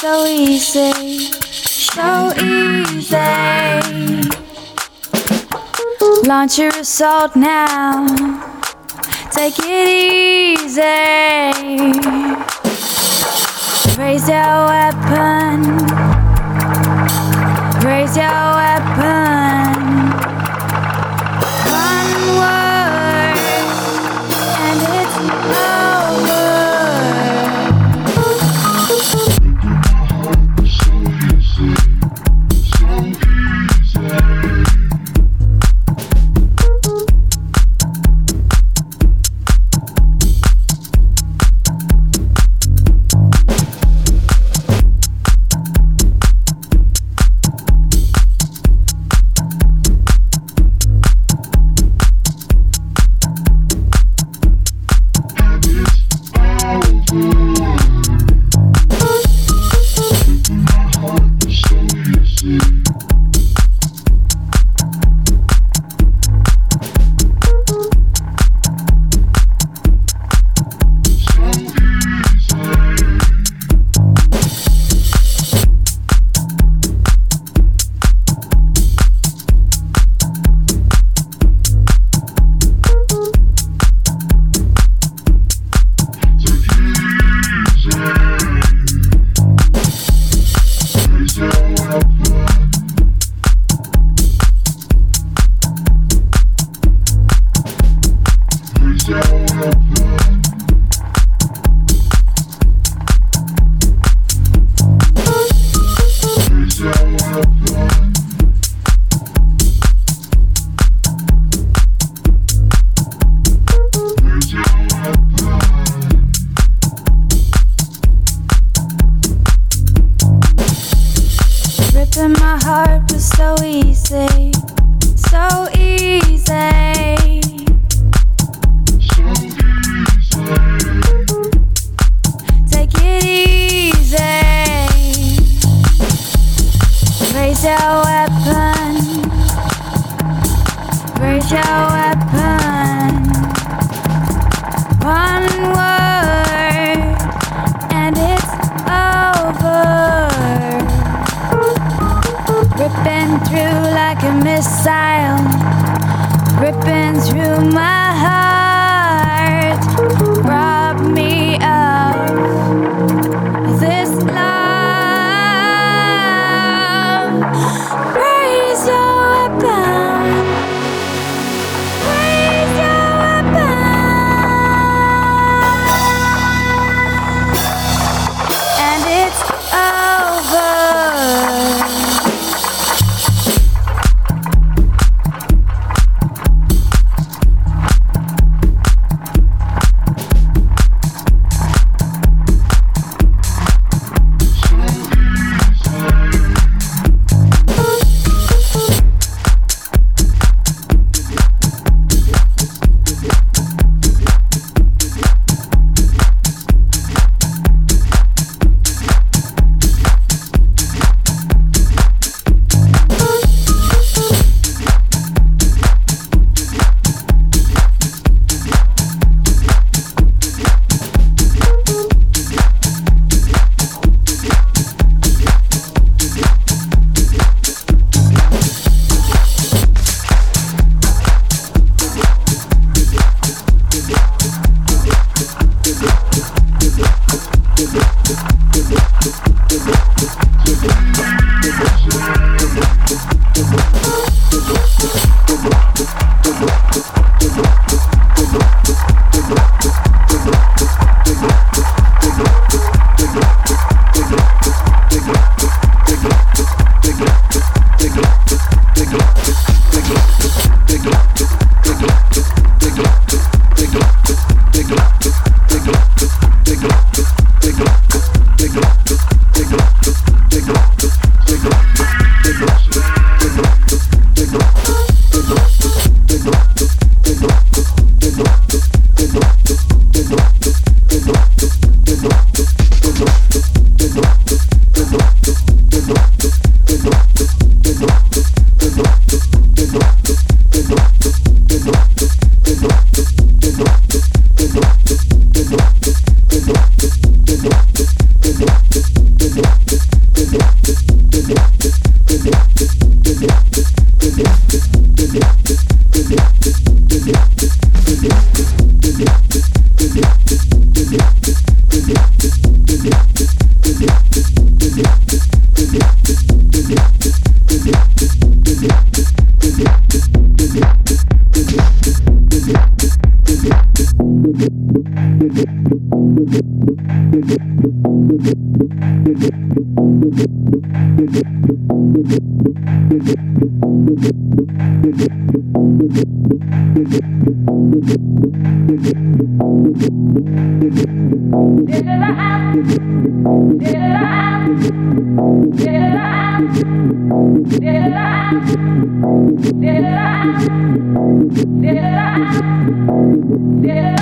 so easy, so easy. Launch your assault now. Did I? Did I? Did I?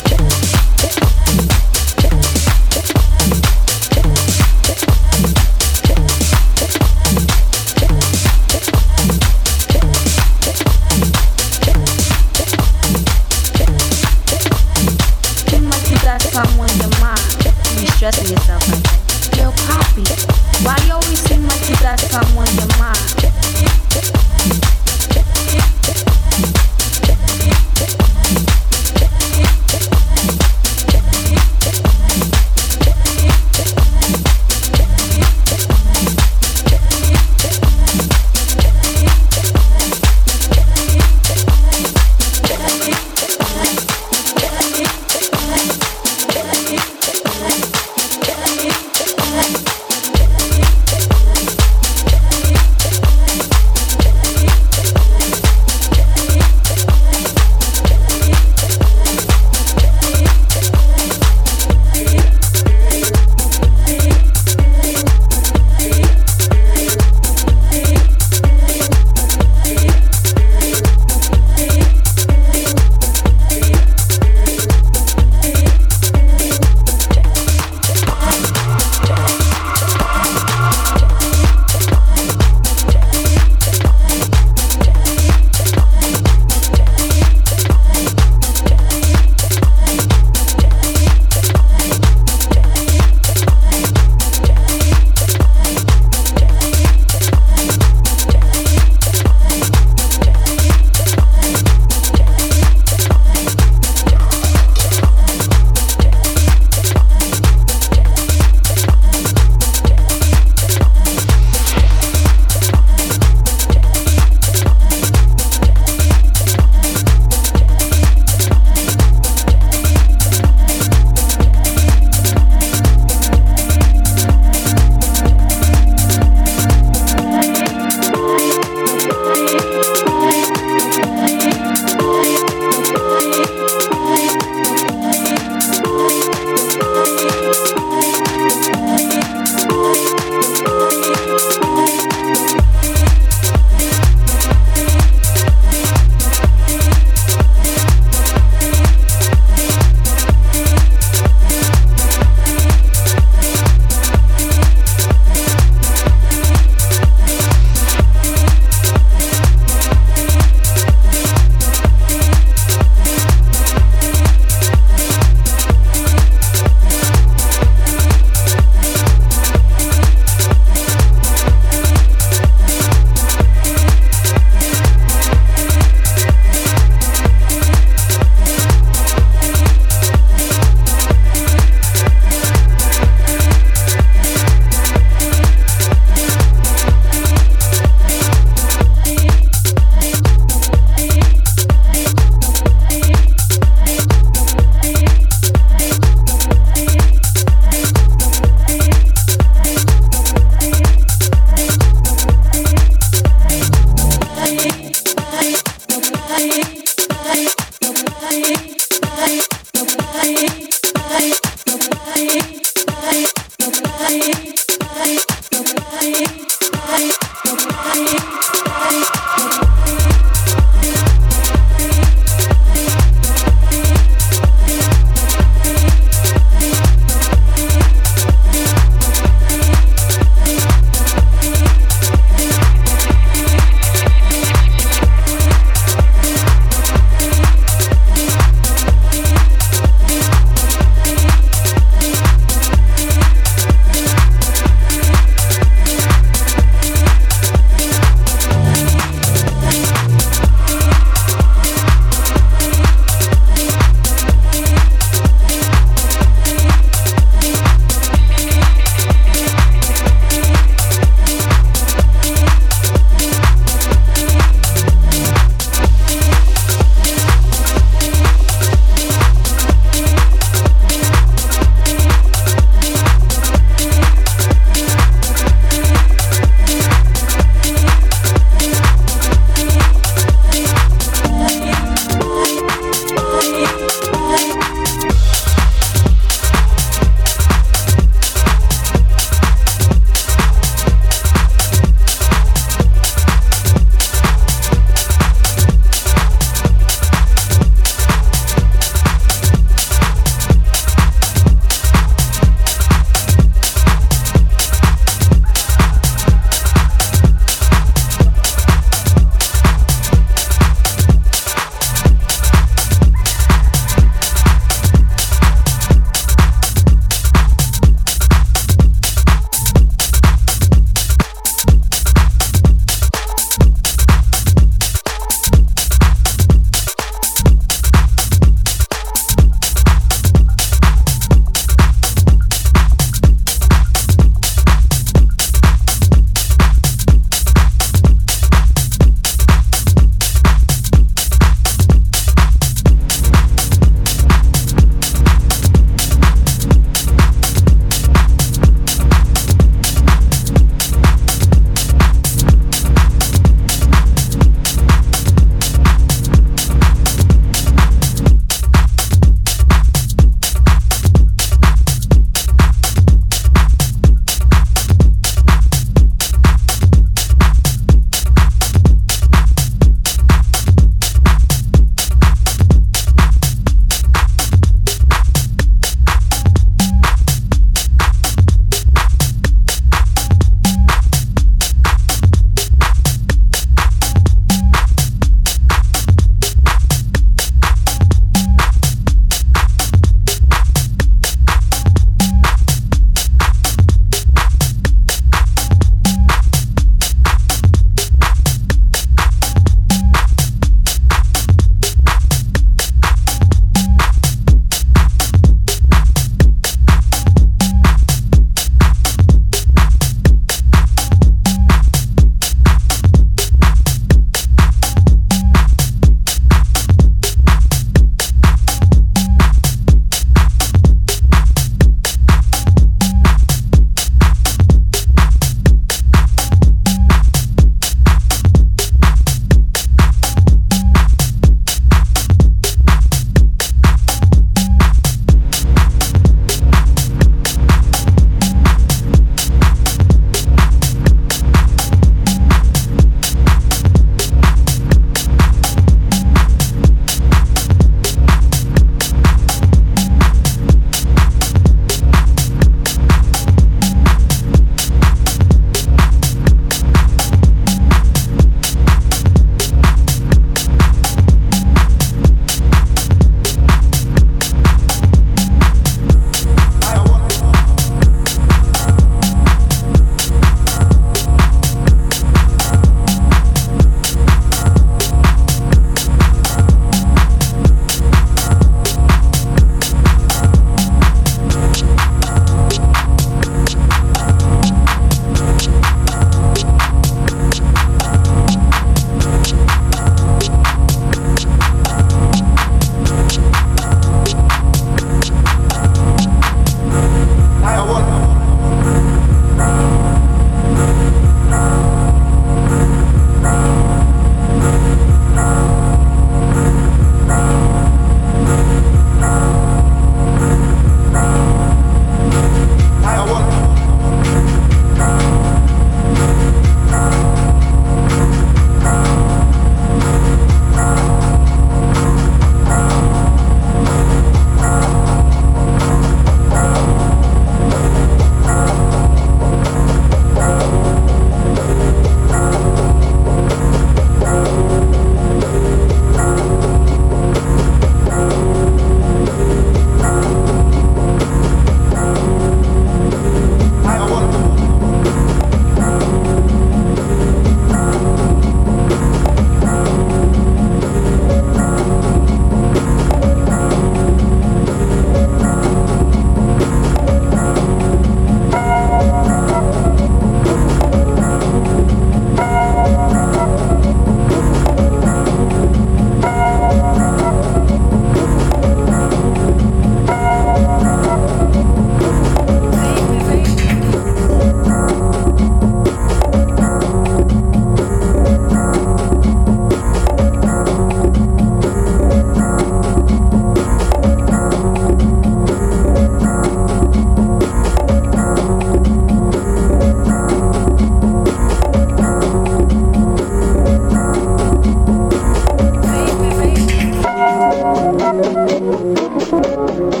Thank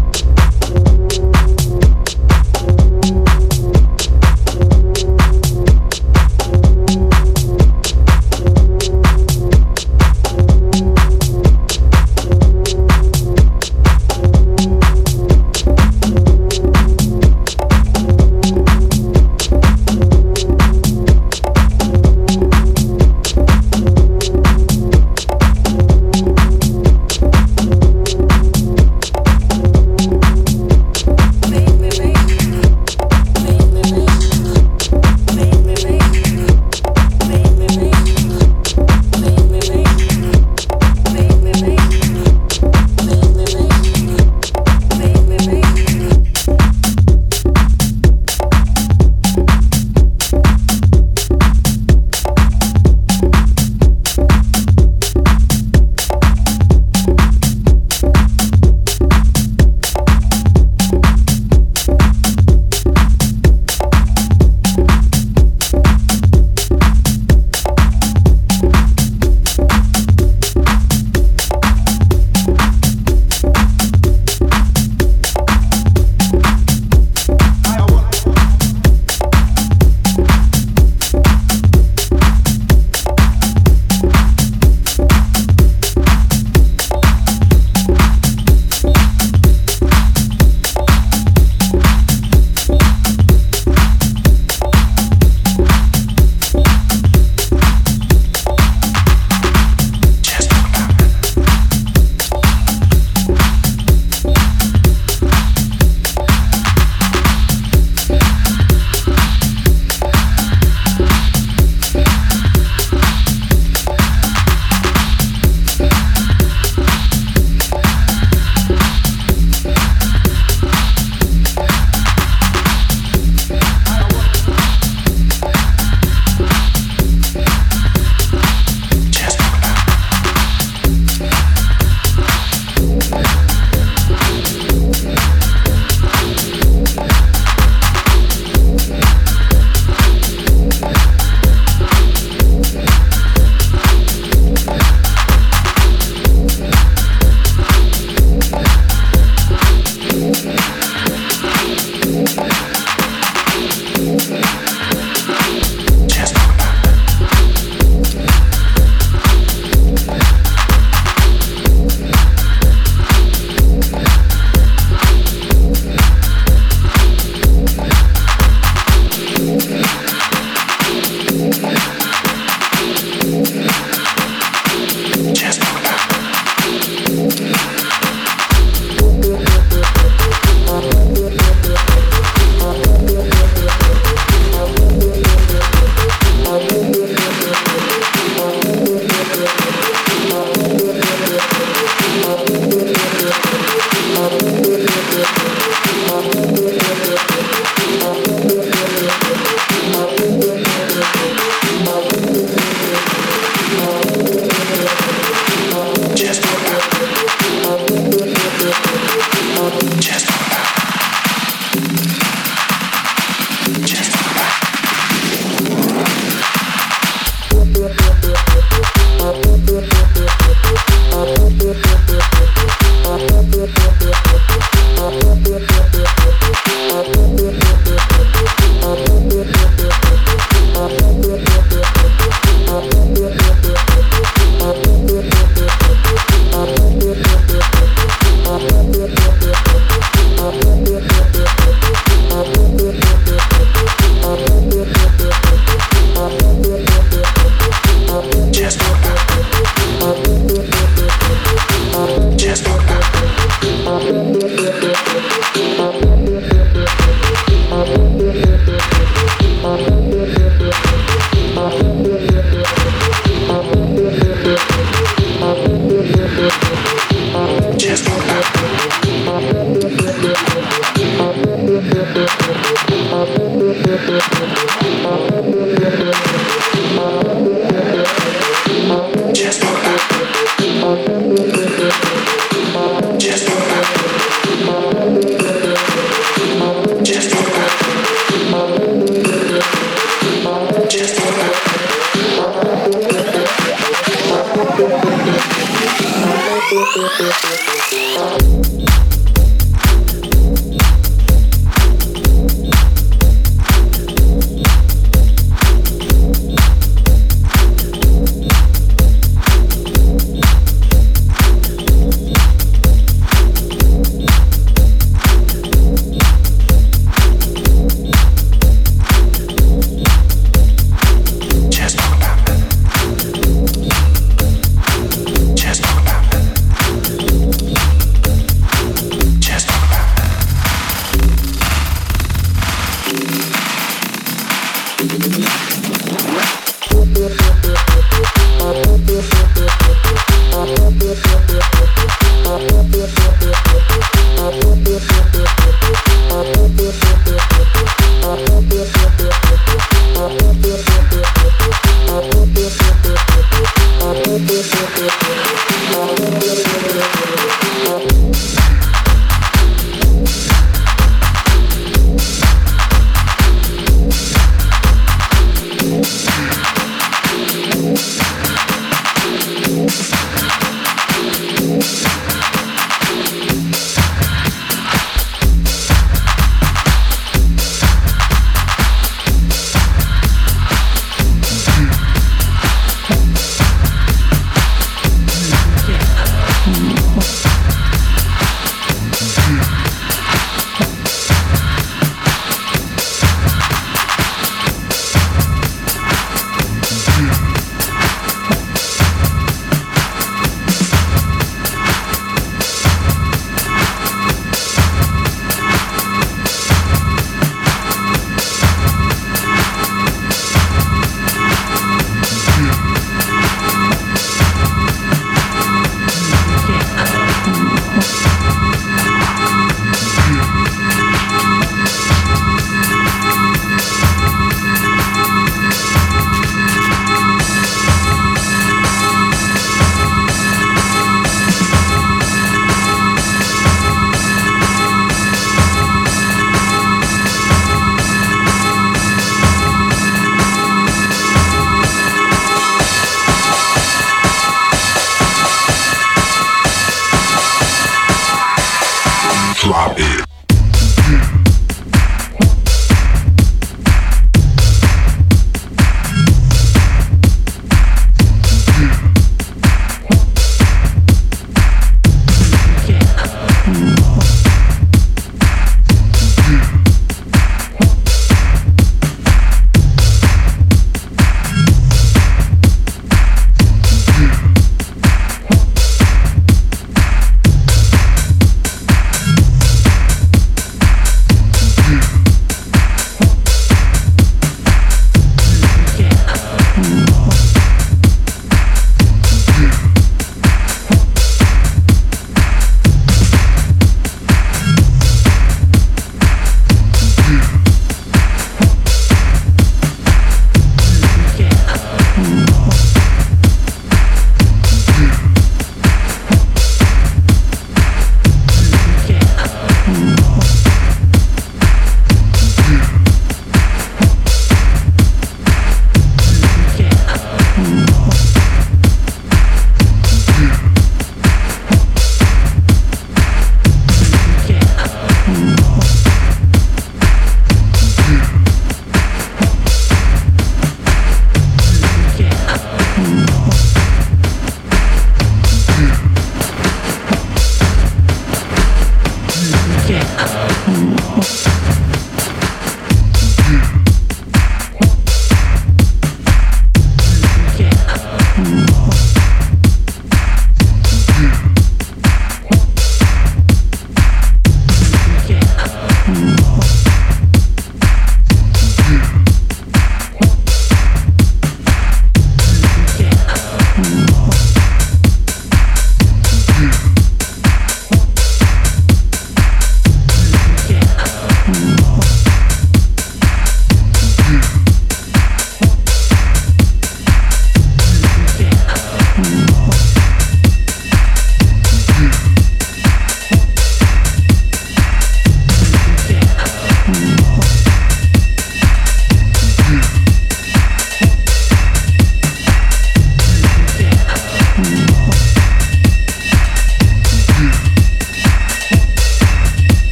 you.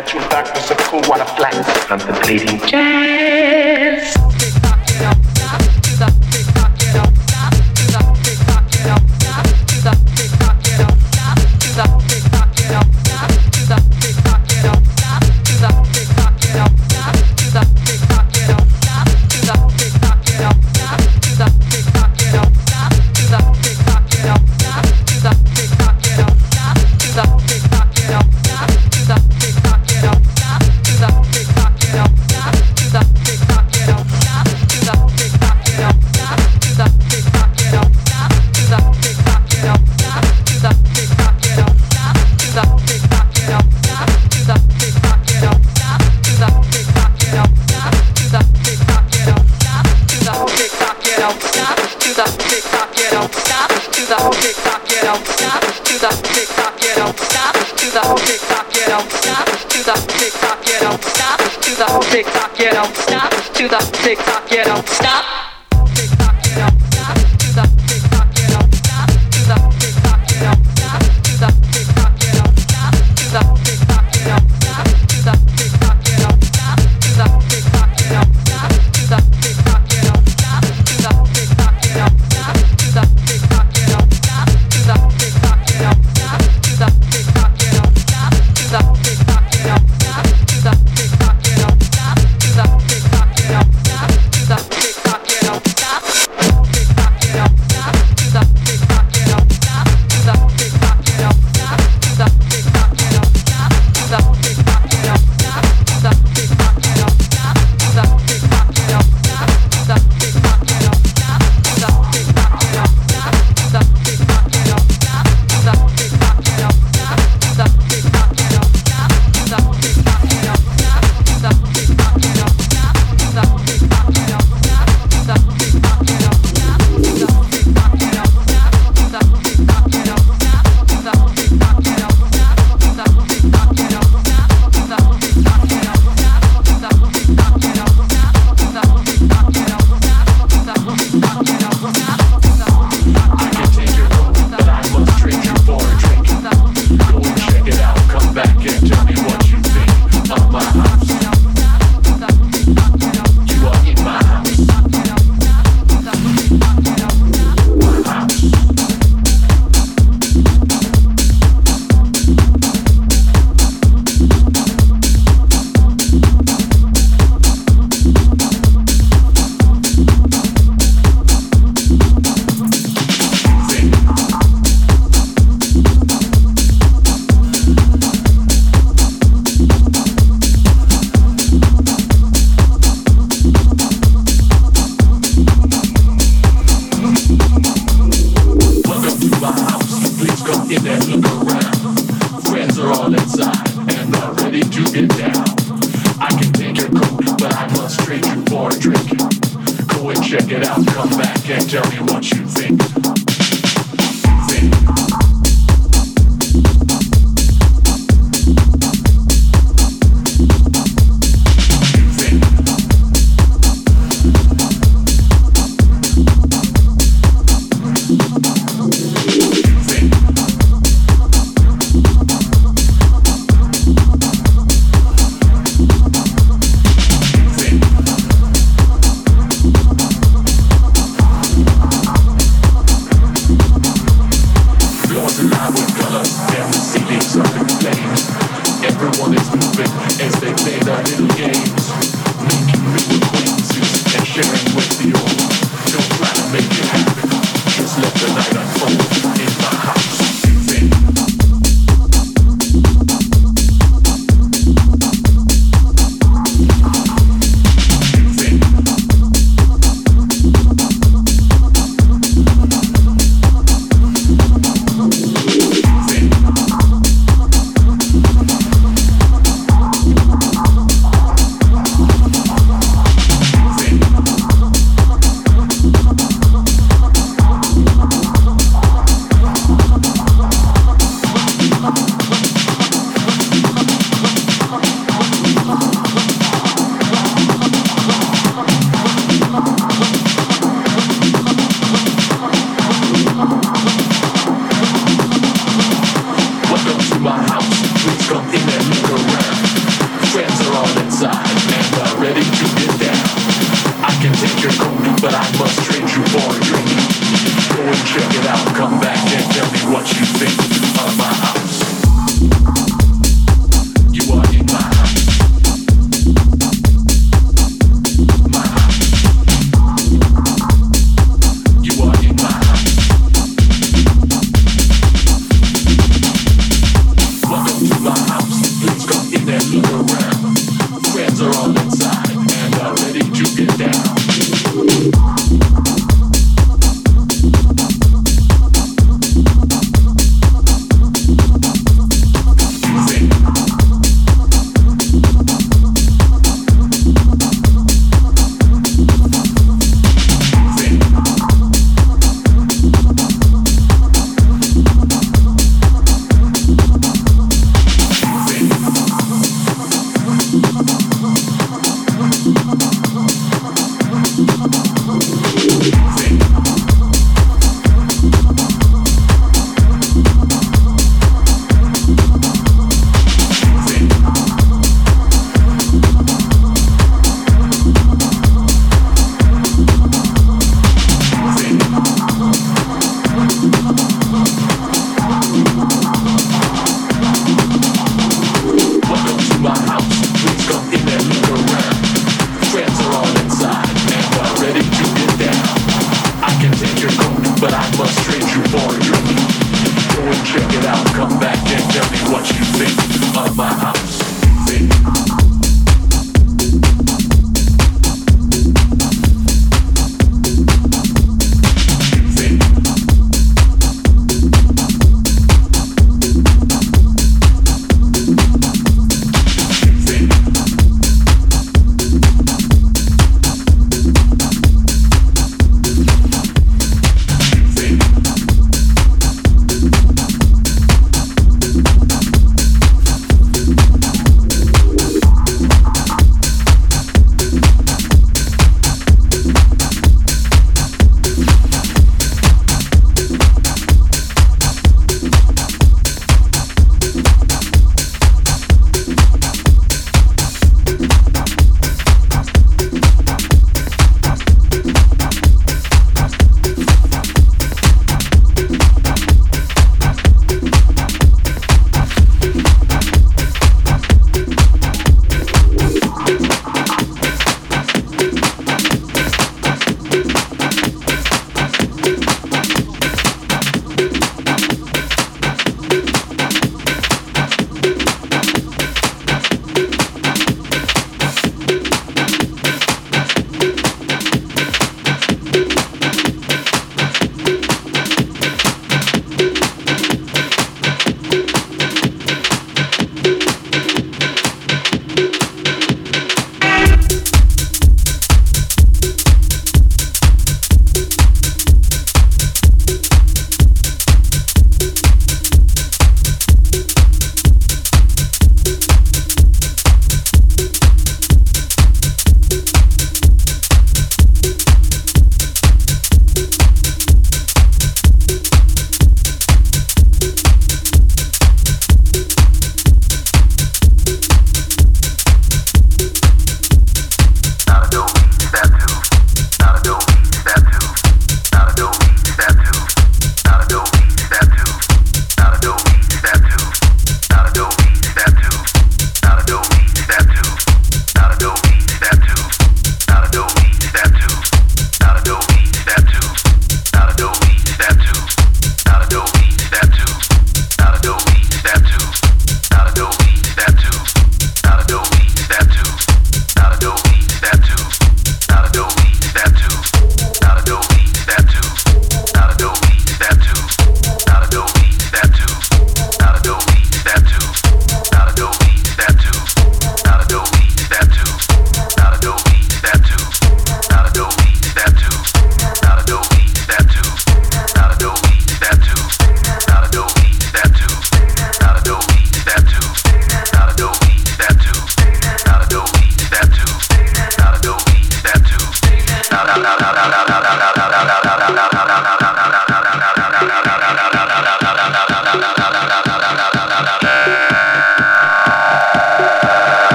In the supernatural darkness of cool water flats, contemplating jazz.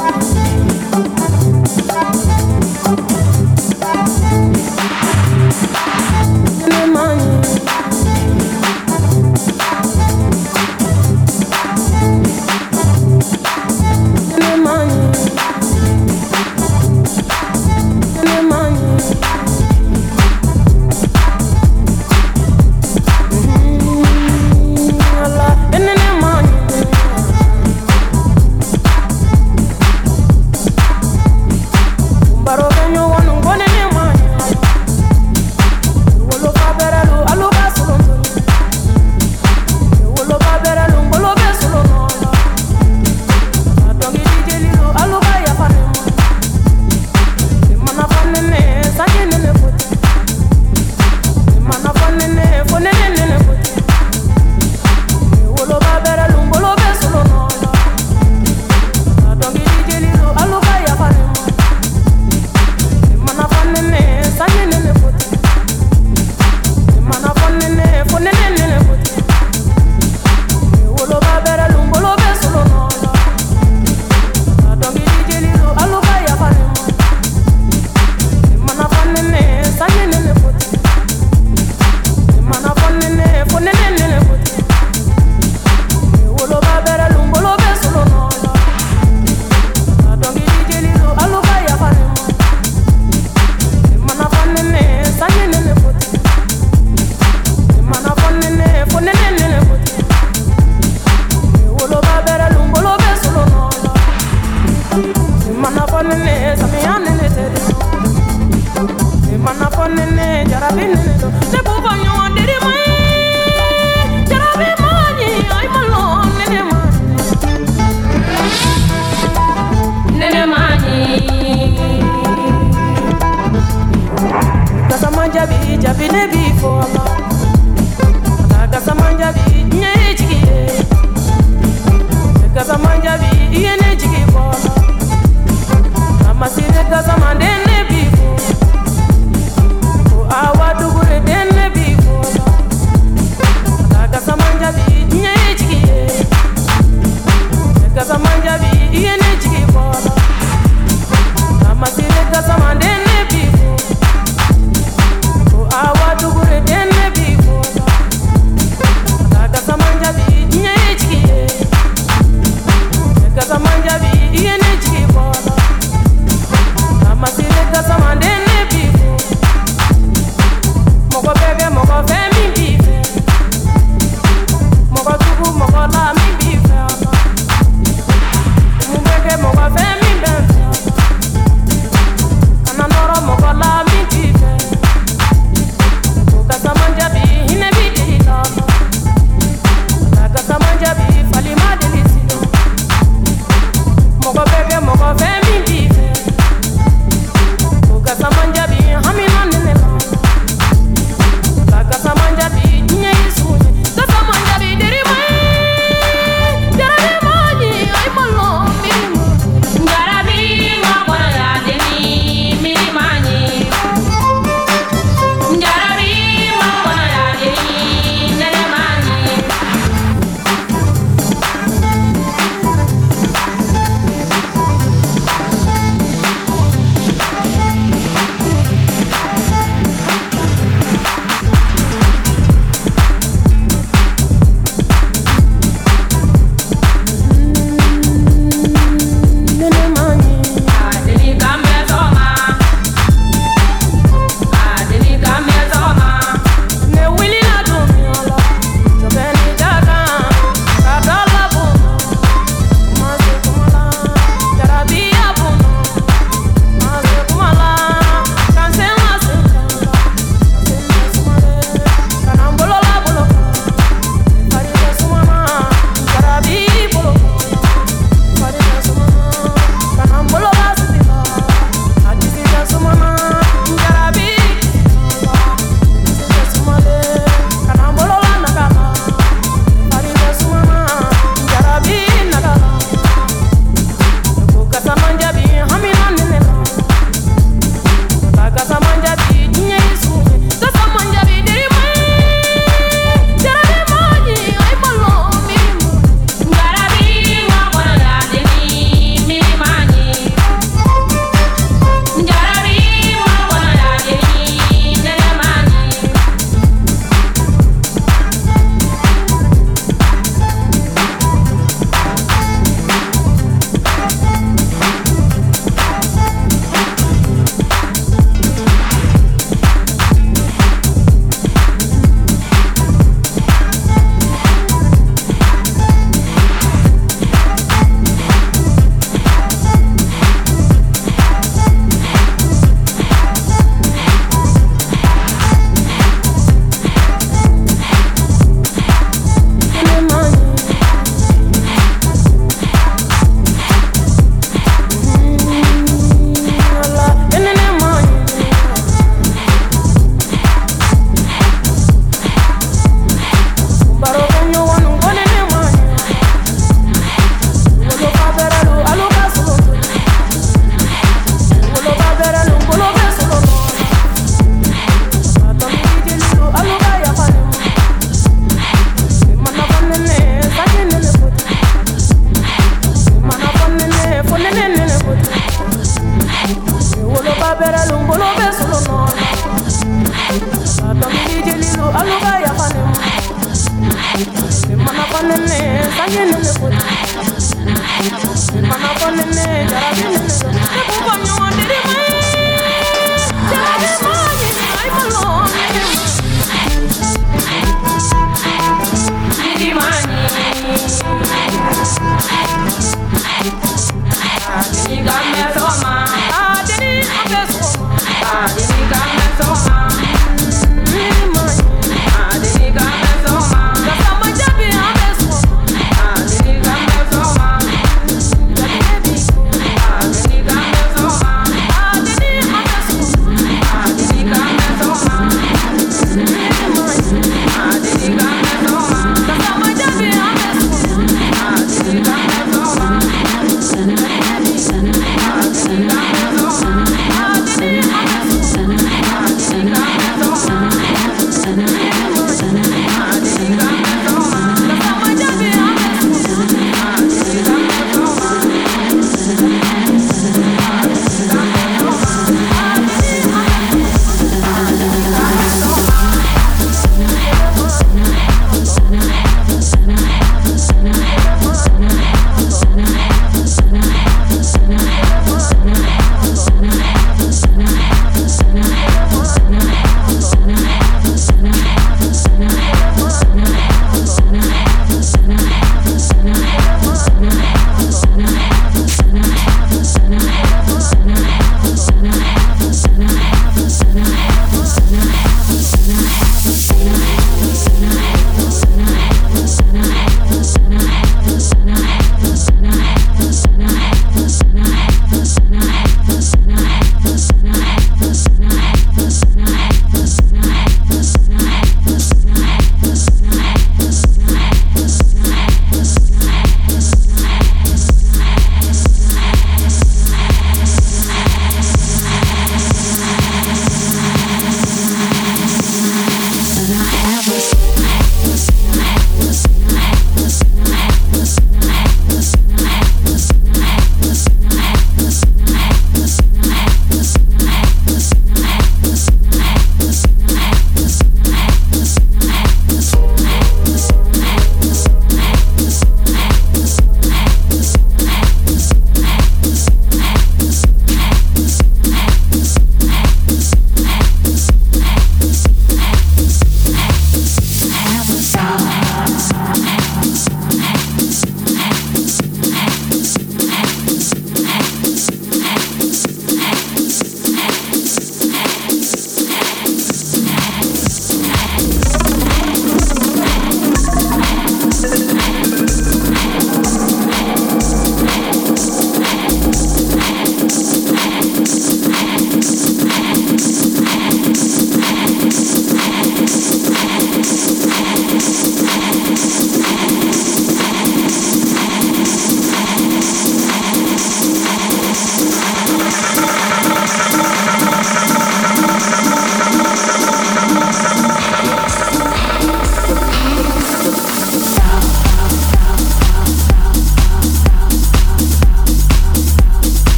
Bye.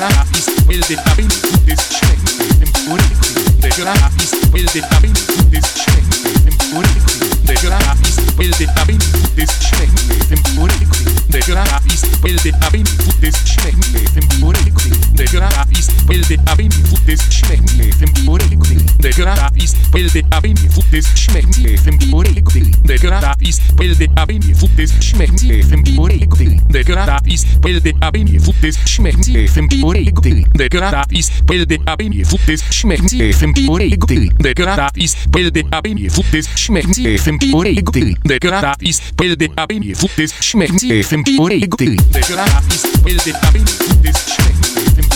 gratis, will the David des Schrecken im Urkrieg. Der gratis, will the David des Schrecken im Urkrieg. Der gratis, will the David des Schrecken im Urkrieg. Der gratis, will the David des Schrecken im Urkrieg de gratis, el de avem futes și mehmile temporecte. De gratis, el de avem futes și mehmile temporecte. De gratis, el de avem futes și mehmile temporecte. De gratis, el de avem futes și mehmile temporecte. De gratis, el de avem futes și mehmile temporecte. De gratis, el de avem futes și mehmile temporecte. De gratis, el de avem futes și mehmile temporecte. De gratis, el de avem futes și mehmile temporecte.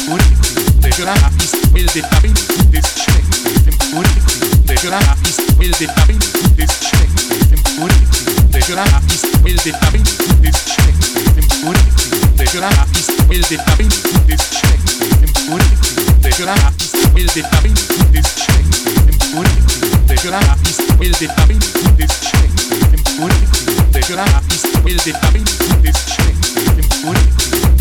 Will the Babin, this check, important.